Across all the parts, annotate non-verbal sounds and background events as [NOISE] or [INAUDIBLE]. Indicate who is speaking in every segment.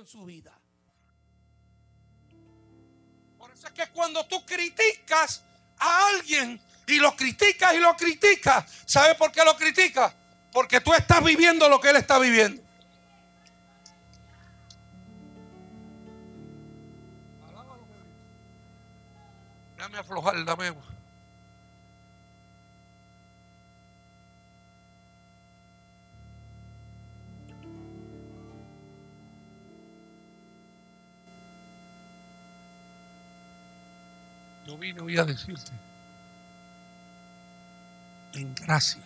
Speaker 1: en su vida. Por eso es que cuando tú criticas a alguien y lo criticas y lo criticas, ¿sabe por qué lo criticas? Porque tú estás viviendo lo que él está viviendo. Déjame aflojar, dame. Yo vine hoy a decirte, en gracia,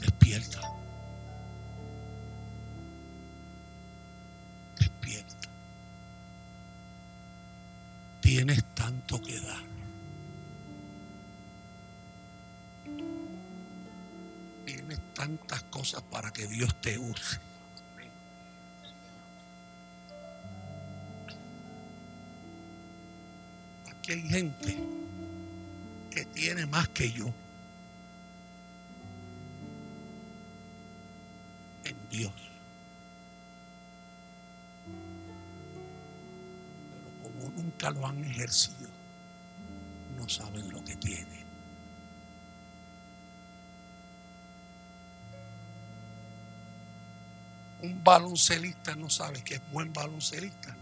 Speaker 1: despierta. Despierta. Tienes tanto que dar. Tienes tantas cosas para que Dios te use. Aquí hay gente que tiene más que yo. En Dios. Pero como nunca lo han ejercido, no saben lo que tienen. Un baloncelista no sabe que es buen baloncelista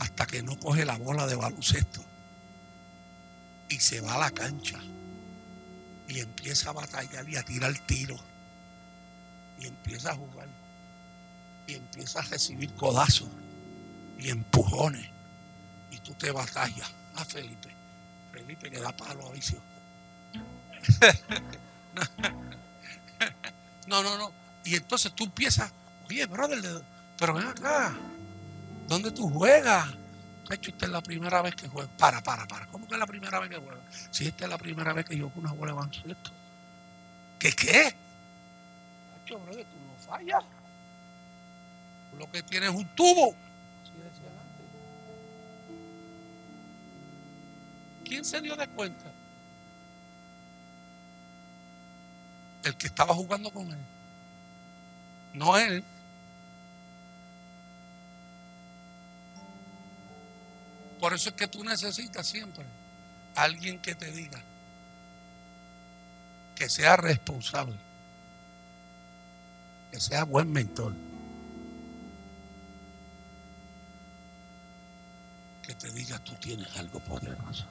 Speaker 1: hasta que no coge la bola de baloncesto y se va a la cancha. Y empieza a batallar y a tirar tiro y empieza a jugar. Y empieza a recibir codazos y empujones. Y tú te batallas. A ah, Felipe. Felipe que da palo a vicio. [LAUGHS] No no no. Y entonces tú empiezas oye brother pero ven acá. ¿dónde tú juegas? Hecho, esta es la primera vez que juego. Para, para, para. ¿Cómo que es la primera vez que juego? Si esta es la primera vez que yo con una bola de baloncesto. ¿Qué qué? Hecho, bro, tú no fallas. Lo que tienes es un tubo. ¿Quién se dio de cuenta? El que estaba jugando con él. No él. Por eso es que tú necesitas siempre alguien que te diga que sea responsable, que sea buen mentor, que te diga tú tienes algo poderoso.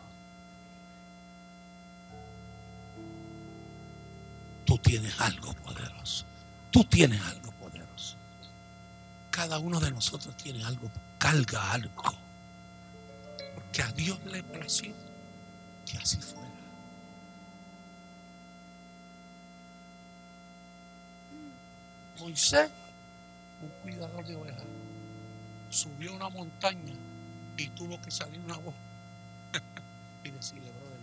Speaker 1: Tú tienes algo poderoso. Tú tienes algo poderoso. Cada uno de nosotros tiene algo, carga algo que a Dios le plació que así fuera. Moisés, un cuidador de ovejas, subió a una montaña y tuvo que salir una voz [LAUGHS] y decirle, brother,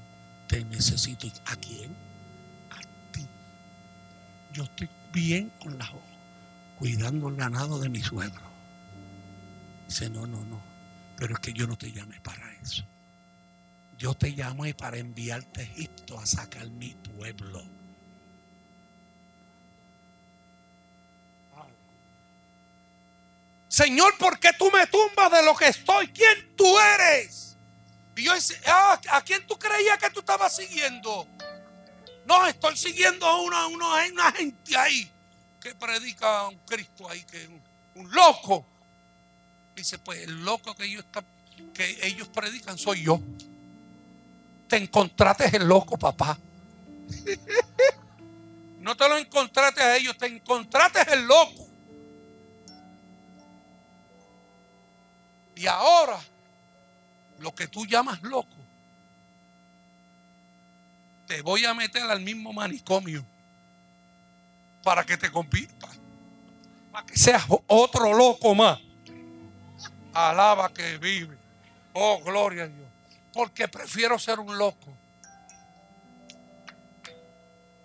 Speaker 1: te necesito. ¿A quién? A ti. Yo estoy bien con la voz, cuidando el ganado de mi suegro. Dice, no, no, no. Pero es que yo no te llamé para eso. Yo te llamé para enviarte a Egipto a sacar mi pueblo. Señor, ¿por qué tú me tumbas de lo que estoy? ¿Quién tú eres? Y yo decía, ah, ¿a quién tú creías que tú estabas siguiendo? No, estoy siguiendo a una, una, gente ahí que predica a un Cristo ahí, que es un loco. Dice, pues el loco que ellos, predican soy yo. Te encontraste el loco, papá. [LAUGHS] No te lo encontraste a ellos, te encontraste el loco. Y ahora, lo que tú llamas loco, te voy a meter al mismo manicomio para que te compita, para que seas otro loco más. Alaba que vive. Oh, gloria a Dios. Porque prefiero ser un loco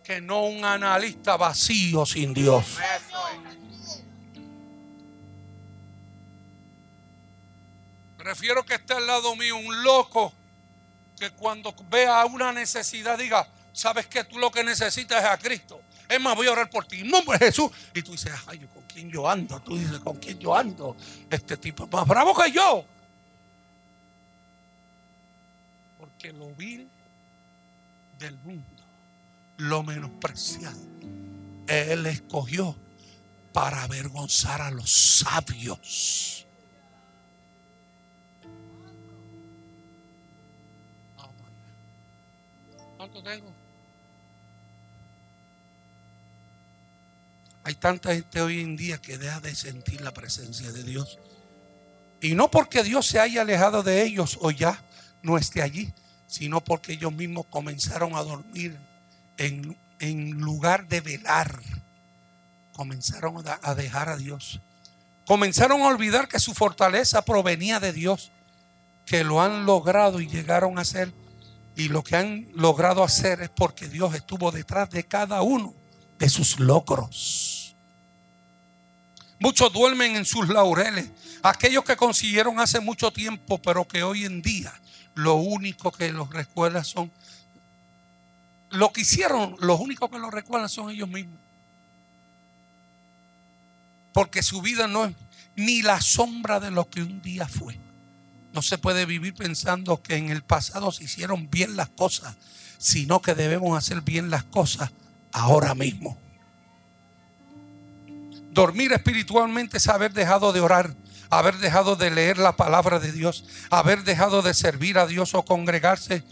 Speaker 1: que no un analista vacío sin Dios. Prefiero que esté al lado mío un loco que cuando vea una necesidad diga, sabes que tú lo que necesitas es a Cristo. Es más, voy a orar por ti. En nombre de Jesús. Y tú dices, ay, ¿con quién yo ando? Tú dices, ¿con quién yo ando? Este tipo es más bravo que yo. Porque lo vil del mundo, lo menospreciado, Él escogió para avergonzar a los sabios. ¿Cuánto tengo? Hay tanta gente hoy en día que deja de sentir la presencia de Dios. Y no porque Dios se haya alejado de ellos o ya no esté allí, sino porque ellos mismos comenzaron a dormir en, lugar de velar. Comenzaron a dejar a Dios. Comenzaron a olvidar que su fortaleza provenía de Dios, que lo han logrado y llegaron a ser. Y lo que han logrado hacer es porque Dios estuvo detrás de cada uno de sus logros. Muchos duermen en sus laureles. Aquellos que consiguieron hace mucho tiempo, pero que hoy en día lo único que los recuerda son lo que hicieron, los únicos que lo recuerdan son ellos mismos. Porque su vida no es ni la sombra de lo que un día fue. No se puede vivir pensando que en el pasado se hicieron bien las cosas, sino que debemos hacer bien las cosas ahora mismo. Dormir espiritualmente es haber dejado de orar, haber dejado de leer la palabra de Dios, haber dejado de servir a Dios o congregarse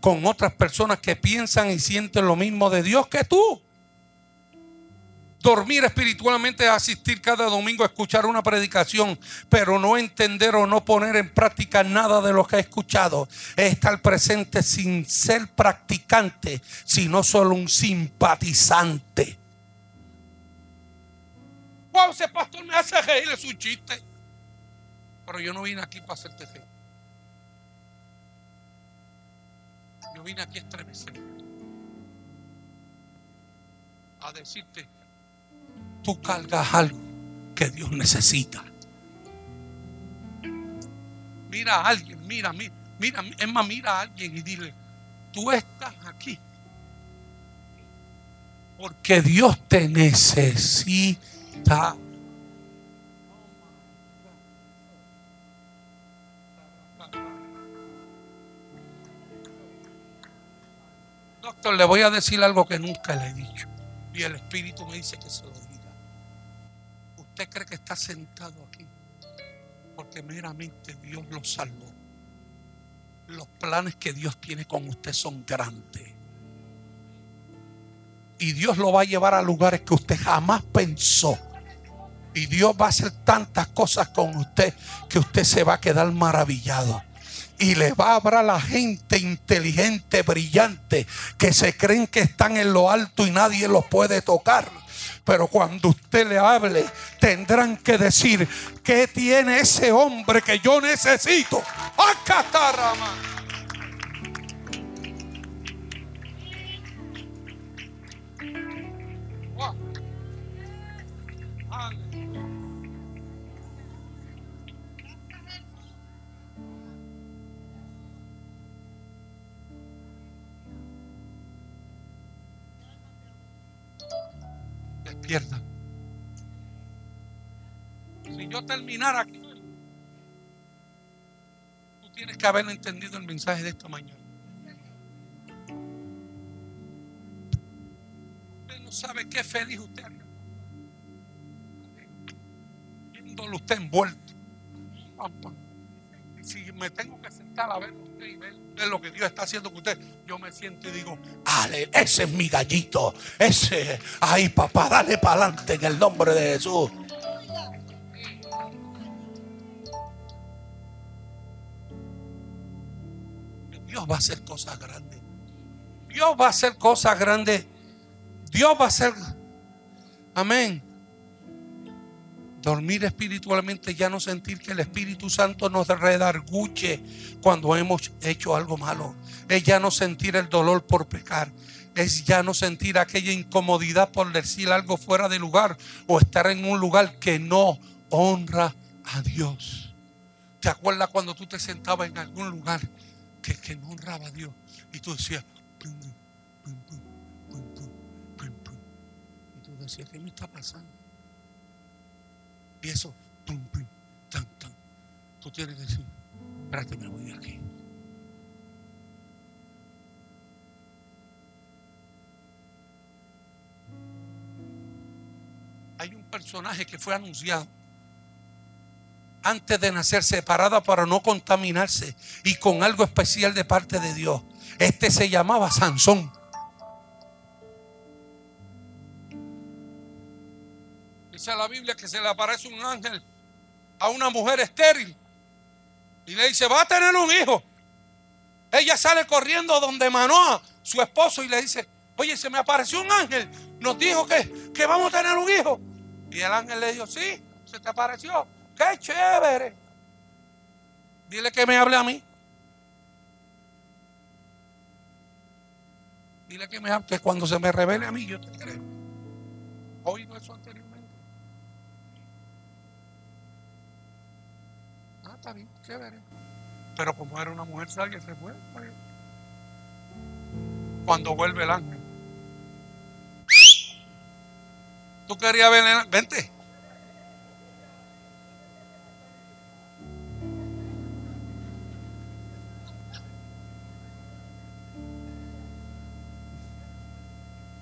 Speaker 1: con otras personas que piensan y sienten lo mismo de Dios que tú. Dormir espiritualmente es asistir cada domingo a escuchar una predicación, pero no entender o no poner en práctica nada de lo que he escuchado. Es estar presente sin ser practicante, sino solo un simpatizante. Wow, ese pastor me hace reír, es un chiste. Pero yo no vine aquí para hacerte fe. Yo vine aquí a estremecer. A decirte, tú cargas algo que Dios necesita. Mira a alguien, mira, mira, mira, es más, mira a alguien y dile, tú estás aquí. Porque Dios te necesita. Doctor, le voy a decir algo que nunca le he dicho. Y el Espíritu me dice que se lo diga. Usted cree que está sentado aquí porque meramente Dios lo salvó. Los planes que Dios tiene con usted son grandes. Y Dios lo va a llevar a lugares que usted jamás pensó. Y Dios va a hacer tantas cosas con usted que usted se va a quedar maravillado y le va a hablar a la gente inteligente, brillante, que se creen que están en lo alto y nadie los puede tocar. Pero cuando usted le hable, tendrán que decir, ¿qué tiene ese hombre que yo necesito? ¡Acatarama! Si yo terminara aquí, tú tienes que haber entendido el mensaje de esta mañana. Usted no sabe qué feliz usted viéndolo usted envuelto. Si me tengo que sentar a verlo usted y ver, lo que Dios está haciendo con usted, yo me siento y digo, Ale, ese es mi gallito. Ese, ay papá, dale para adelante en el nombre de Jesús. Dios va a hacer cosas grandes. Dios va a hacer cosas grandes. Dios va a hacer. Amén. Dormir espiritualmente, ya no sentir que el Espíritu Santo nos redarguche cuando hemos hecho algo malo. Es ya no sentir el dolor por pecar. Es ya no sentir aquella incomodidad por decir algo fuera de lugar o estar en un lugar que no honra a Dios. ¿Te acuerdas cuando tú te sentabas en algún lugar que, que no honraba a Dios? Y tú decías, decía, ¿qué me está pasando? Y. Tú tienes que decir, espérate, me voy de aquí. Hay un personaje que fue anunciado antes de nacer separada para no contaminarse y con algo especial de parte de Dios. Este se llamaba Sansón. La Biblia que se le aparece un ángel a una mujer estéril y le dice, va a tener un hijo. Ella sale corriendo donde Manoa, su esposo, y le dice, oye, se me apareció un ángel, nos dijo que, que vamos a tener un hijo. Y el ángel le dijo, sí, se te apareció, qué chévere. Dile que me hable a mí. Dile que me hable, que cuando se me revele a mí, yo te creo. Oído eso anteriormente. Ah, está bien, chévere. Pero como era una mujer sabia, se fue. Cuando vuelve el ángel. Tú querías ver el. Vente.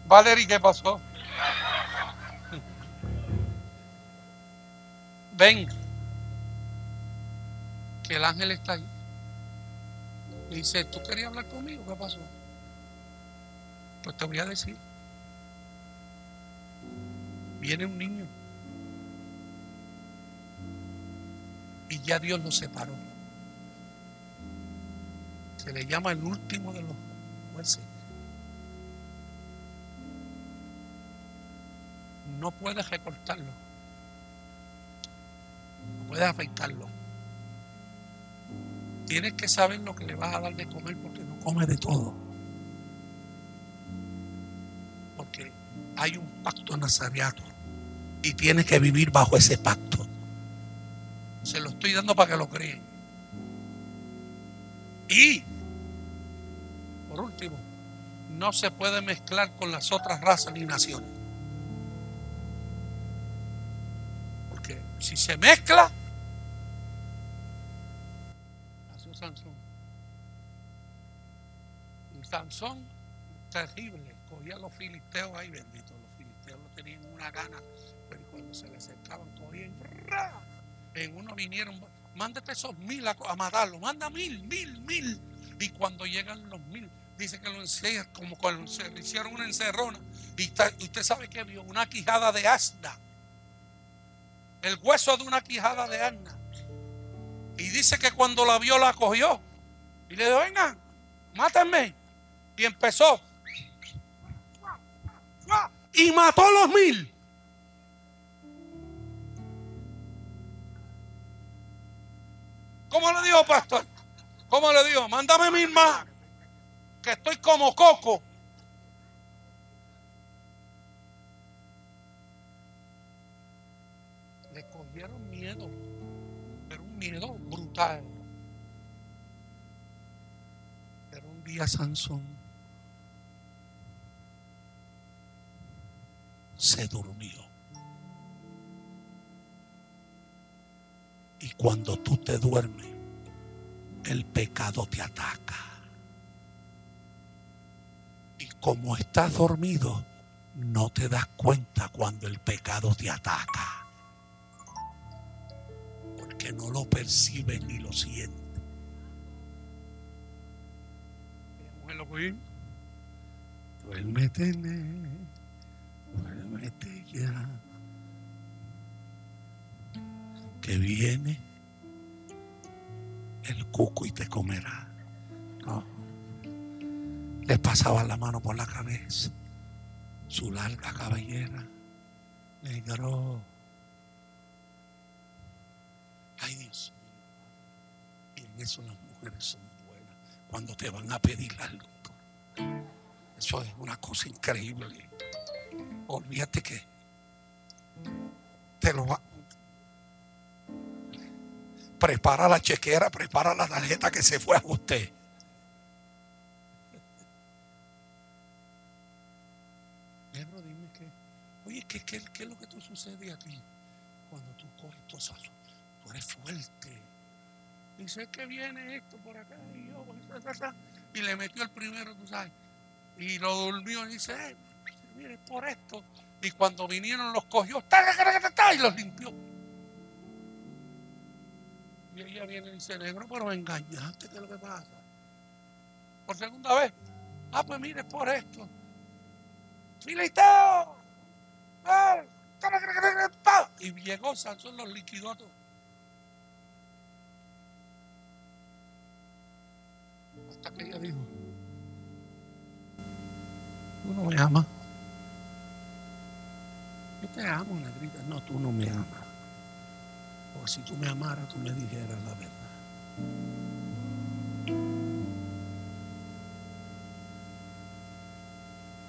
Speaker 1: Valerie, ¿qué pasó? [LAUGHS] Ven, que el ángel está ahí. Dice, ¿tú querías hablar conmigo? ¿Qué pasó? Pues te voy a decir. Viene un niño. Y ya Dios lo separó. Se le llama el último de los jueces. no puedes recortarlo. No puedes afeitarlo. Tienes que saber lo que le vas a dar de comer porque no come de todo. Porque hay un pacto nazareato y tienes que vivir bajo ese pacto. Se lo estoy dando para que lo creen. Y, por último, no se puede mezclar con las otras razas ni naciones. Si se mezcla, Sansón. Y Sansón, terrible, cogía a los filisteos ahí, bendito, los filisteos no tenían una gana, pero cuando se le acercaban, cogían, en uno vinieron, mándate esos mil a, matarlo, manda mil, mil, mil. Y cuando llegan los mil, dice que lo encierran, como cuando se le hicieron una encerrona. Y usted sabe que vio una quijada de asna el hueso de una quijada de asna. Y dice que cuando la vio, la cogió. Y le dijo, venga, mátenme. Y empezó. Y mató a los mil. ¿Cómo le dijo, pastor? ¿Cómo le dijo? Mándame mil más. Que estoy como coco. Pero un miedo brutal. Pero un día Sansón se durmió. Y cuando tú te duermes, el pecado te ataca. Y como estás dormido, no te das cuenta cuando el pecado te ataca que no lo percibe ni lo siente. Duérmete, duérmete ya. Que viene el cuco y te comerá. No. Le pasaba la mano por la cabeza, su larga cabellera, negro Ay Dios Y en eso las mujeres son buenas. Cuando te van a pedir algo. Eso es una cosa increíble. Olvídate que te lo va. Prepara la chequera, prepara la tarjeta que se fue a usted. Pedro, dime que, oye, ¿qué, qué es lo que te sucede a ti cuando tú coges todo eso? Eres fuerte. Dice que viene esto por acá y yo, pues, y le metió el primero, tú sabes. Y lo durmió y dice, eh, mire, por esto. Y cuando vinieron los cogió, y los limpió. Y ella viene y dice, negro, pero engañaste, ¿qué es lo que pasa? Por segunda vez. Ah, pues mire, por esto. Filisteo. Y llegó Sansón los liquidó Hasta que ella dijo, tú no me amas. Yo te amo, negrita. No, tú no me amas. Porque si tú me amaras, tú me dijeras la verdad.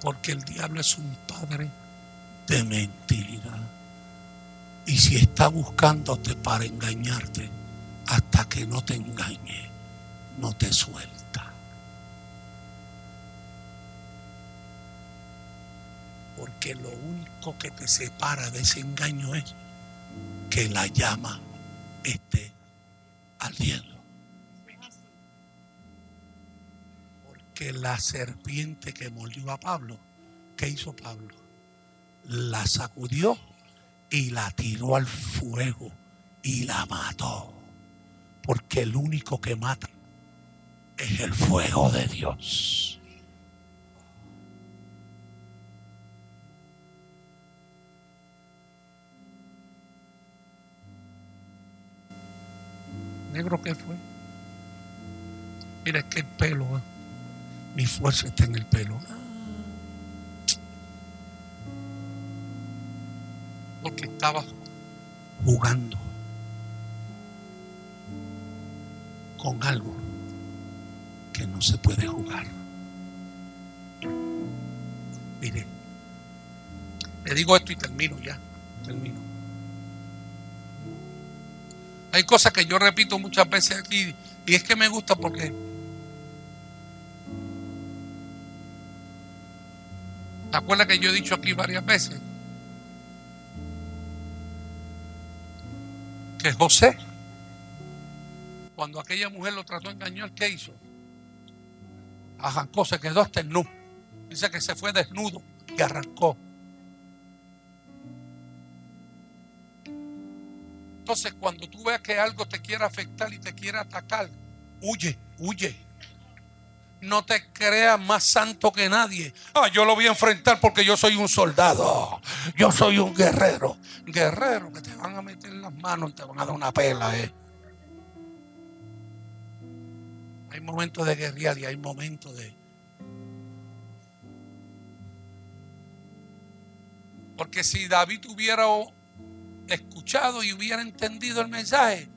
Speaker 1: Porque el diablo es un padre de mentira. Y si está buscándote para engañarte, hasta que no te engañe, no te suelta. Porque lo único que te separa de ese engaño es que la llama esté ardiendo. Porque la serpiente que molió a Pablo, ¿qué hizo Pablo? La sacudió y la tiró al fuego y la mató. Porque el único que mata es el fuego de Dios. negro que fue. Mira, el pelo, ¿eh? mi fuerza está en el pelo. Porque estaba jugando con algo que no se puede jugar. Mire, le digo esto y termino ya, termino. Hay cosas que yo repito muchas veces aquí y es que me gusta porque ¿Te que yo he dicho aquí varias veces? Que José, cuando aquella mujer lo trató de engañar, ¿qué hizo? Arrancó, se quedó hasta el nu. Dice que se fue desnudo y arrancó. Entonces, cuando tú veas que algo te quiere afectar y te quiere atacar, huye, huye. No te creas más santo que nadie. Ah, yo lo voy a enfrentar porque yo soy un soldado. Yo soy un guerrero. Guerrero que te van a meter las manos y te van a dar una pela, eh. Hay momentos de guerrear y hay momentos de. Porque si David hubiera escuchado y hubiera entendido el mensaje,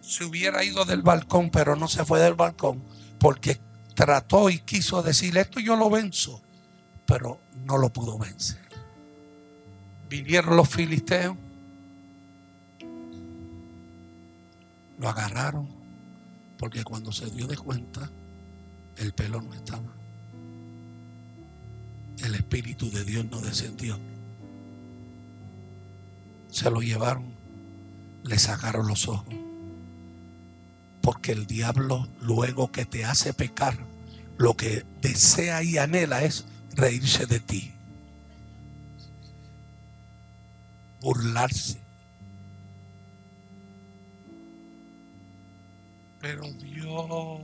Speaker 1: se hubiera ido del balcón, pero no se fue del balcón porque trató y quiso decir, esto yo lo venzo, pero no lo pudo vencer. Vinieron los filisteos, lo agarraron, porque cuando se dio de cuenta, el pelo no estaba. El Espíritu de Dios no descendió se lo llevaron, le sacaron los ojos. Porque el diablo luego que te hace pecar, lo que desea y anhela es reírse de ti, burlarse. Pero Dios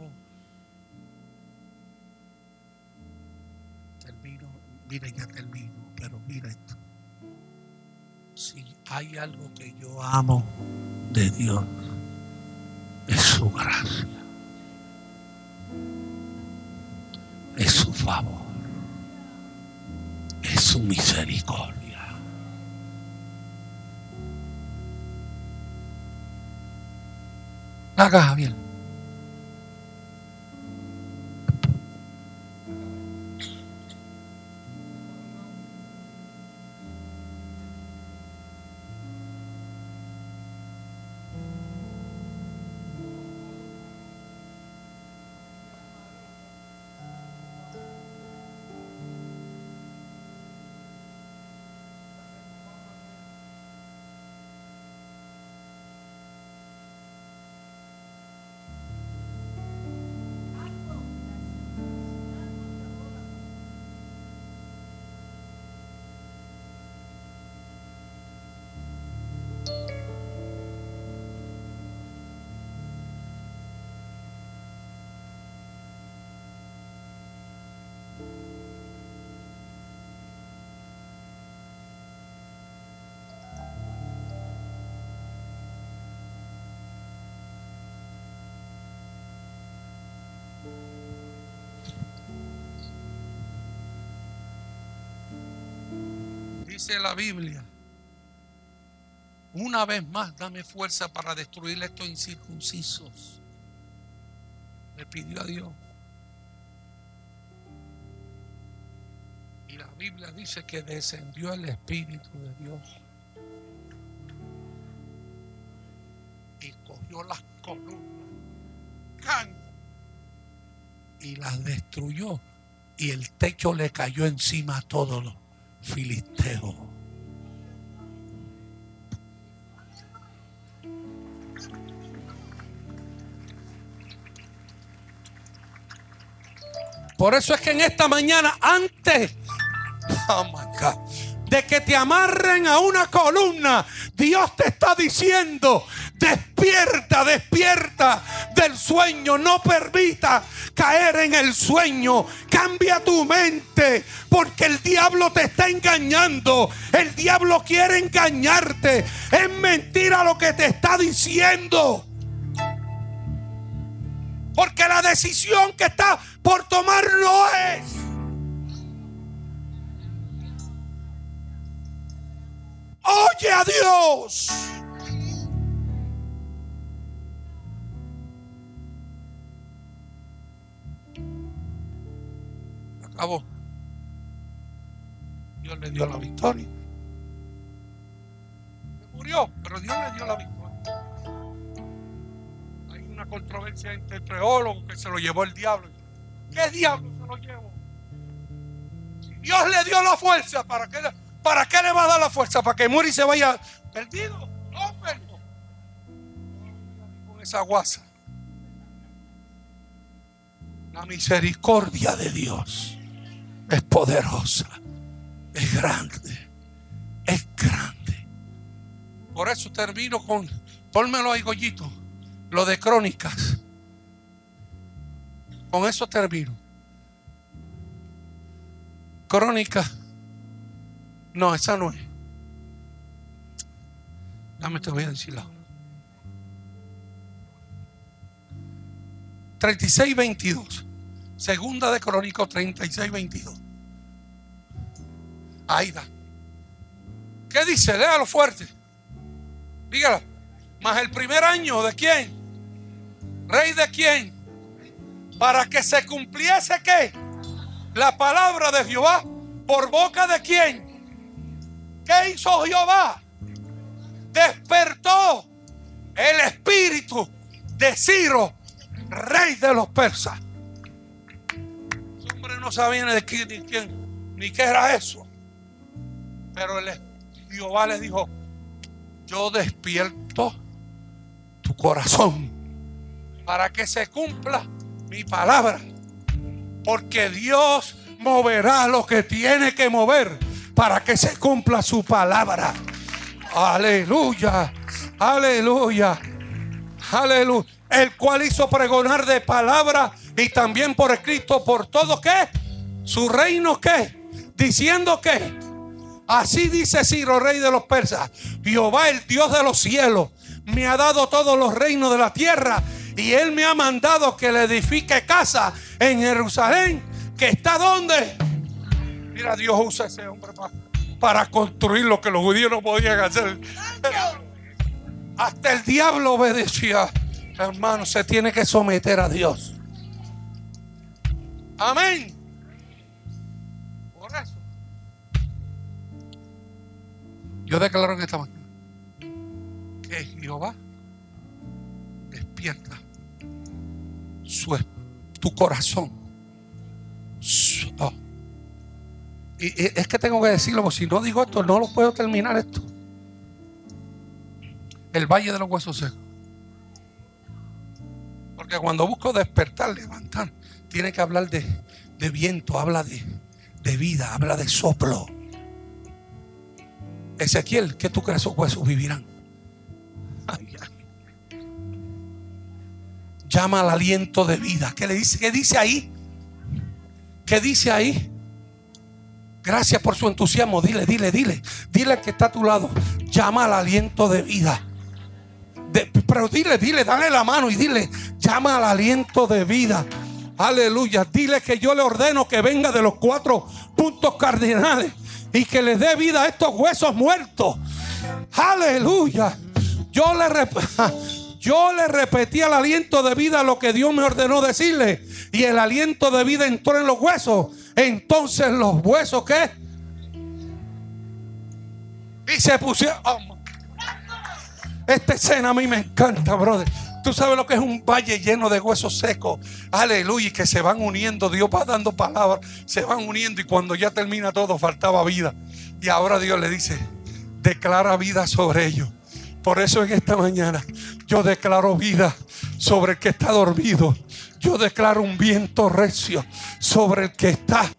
Speaker 1: termino, miren ya termino, pero mira esto si hay algo que yo amo de Dios, es su gracia, es su favor, es su misericordia. Haga bien. Dice la Biblia, una vez más dame fuerza para destruir estos incircuncisos. Le pidió a Dios. Y la Biblia dice que descendió el Espíritu de Dios. Y cogió las columnas. ¡Can! Y las destruyó. Y el techo le cayó encima a todos los filisteos. Por eso es que en esta mañana, antes [LAUGHS] oh de que te amarren a una columna, Dios te está diciendo, despierta, despierta del sueño, no permita caer en el sueño, cambia tu mente, porque el diablo te está engañando, el diablo quiere engañarte, es mentira lo que te está diciendo. Porque la decisión que está por tomar no es. Oye a Dios. Acabó. Dios le dio la victoria. Murió, pero Dios le dio la victoria controversia entre teólogos que se lo llevó el diablo. ¿Qué diablo se lo llevó? Si Dios le dio la fuerza, ¿para qué, ¿para qué le va a dar la fuerza? ¿Para que muera y se vaya perdido? No, perdido. Con esa guasa. La misericordia de Dios es poderosa, es grande, es grande. Por eso termino con, pónmelo ahí, Goyito lo de crónicas. Con eso termino. Crónica. No, esa no es. Dame, te voy a decir la 36, 22. Segunda de Crónicos 36, 22. Ahí da. ¿Qué dice? Léalo fuerte. Dígala. Más el primer año de quién? ¿Rey de quién? Para que se cumpliese qué? La palabra de Jehová. ¿Por boca de quién? ¿Qué hizo Jehová? Despertó el espíritu de Ciro, rey de los persas. Ese hombre no sabía ni de quién, ni quién, ni qué era eso. Pero Jehová le dijo, yo despierto tu corazón para que se cumpla mi palabra. Porque Dios moverá lo que tiene que mover para que se cumpla su palabra. Aleluya, aleluya, aleluya. El cual hizo pregonar de palabra y también por escrito por todo que su reino que diciendo que así dice Ciro, rey de los persas, Jehová el Dios de los cielos me ha dado todos los reinos de la tierra y Él me ha mandado que le edifique casa en Jerusalén, que está donde. Mira, Dios usa ese hombre para, construir lo que los judíos no podían hacer. Hasta el diablo obedecía. Hermano, se tiene que someter a Dios. Amén. Por eso. Yo declaro en esta mañana que Jehová despierta su, tu corazón. Oh. Y, es que tengo que decirlo, porque si no digo esto, no lo puedo terminar esto. El valle de los huesos secos. Porque cuando busco despertar, levantar, tiene que hablar de, viento, habla de, vida, habla de soplo. Ezequiel, ¿qué tú crees esos huesos vivirán? Llama al aliento de vida. ¿Qué le dice? ¿Qué dice ahí? ¿Qué dice ahí? Gracias por su entusiasmo. Dile, dile, dile. Dile que está a tu lado. Llama al aliento de vida. pero dile, dile, dale la mano y dile, llama al aliento de vida. Aleluya. Dile que yo le ordeno que venga de los cuatro puntos cardinales
Speaker 2: y que le dé vida a estos huesos muertos. Aleluya. Yo le, [LAUGHS] yo le repetí al aliento de vida lo que Dios me ordenó decirle. Y el aliento de vida entró en los huesos. Entonces los huesos, ¿qué? Y se pusieron. Oh, esta escena a mí me encanta, brother. Tú sabes lo que es un valle lleno de huesos secos. Aleluya. Y que se van uniendo. Dios va dando palabras. Se van uniendo. Y cuando ya termina todo, faltaba vida. Y ahora Dios le dice: Declara vida sobre ellos. Por eso en esta mañana yo declaro vida sobre el que está dormido. Yo declaro un viento recio sobre el que está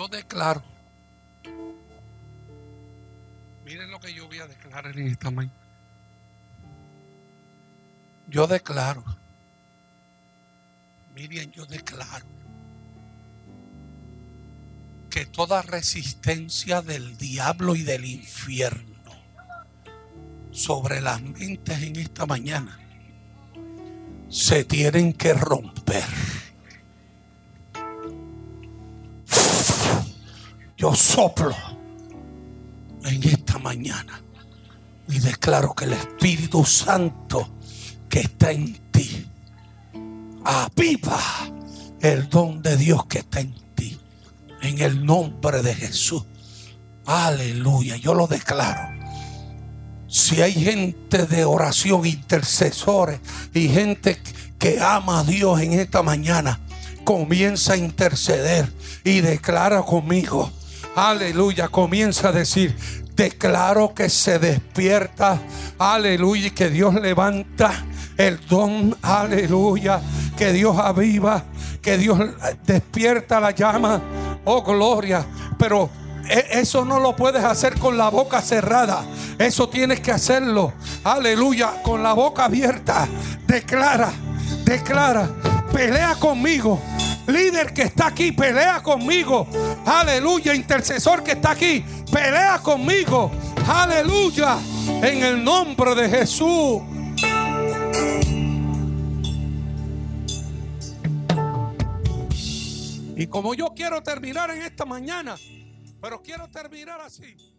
Speaker 2: yo declaro. Miren lo que yo voy a declarar en esta mañana. Yo declaro. Miren, yo declaro que toda resistencia del diablo y del infierno sobre las mentes en esta mañana se tienen que romper. Yo soplo en esta mañana y declaro que el Espíritu Santo que está en ti aviva el don de Dios que está en ti. En el nombre de Jesús. Aleluya. Yo lo declaro. Si hay gente de oración, intercesores y gente que ama a Dios en esta mañana, comienza a interceder y declara conmigo aleluya, comienza a decir, declaro que se despierta, aleluya, y que Dios levanta el don, aleluya, que Dios aviva, que Dios despierta la llama, oh gloria, pero e, eso no lo puedes hacer con la boca cerrada. Eso tienes que hacerlo. Aleluya. Con la boca abierta. Declara. Declara. Pelea conmigo. Líder que está aquí, pelea conmigo. Aleluya. Intercesor que está aquí, pelea conmigo. Aleluya. En el nombre de Jesús. Y como yo quiero terminar en esta mañana, pero quiero terminar así.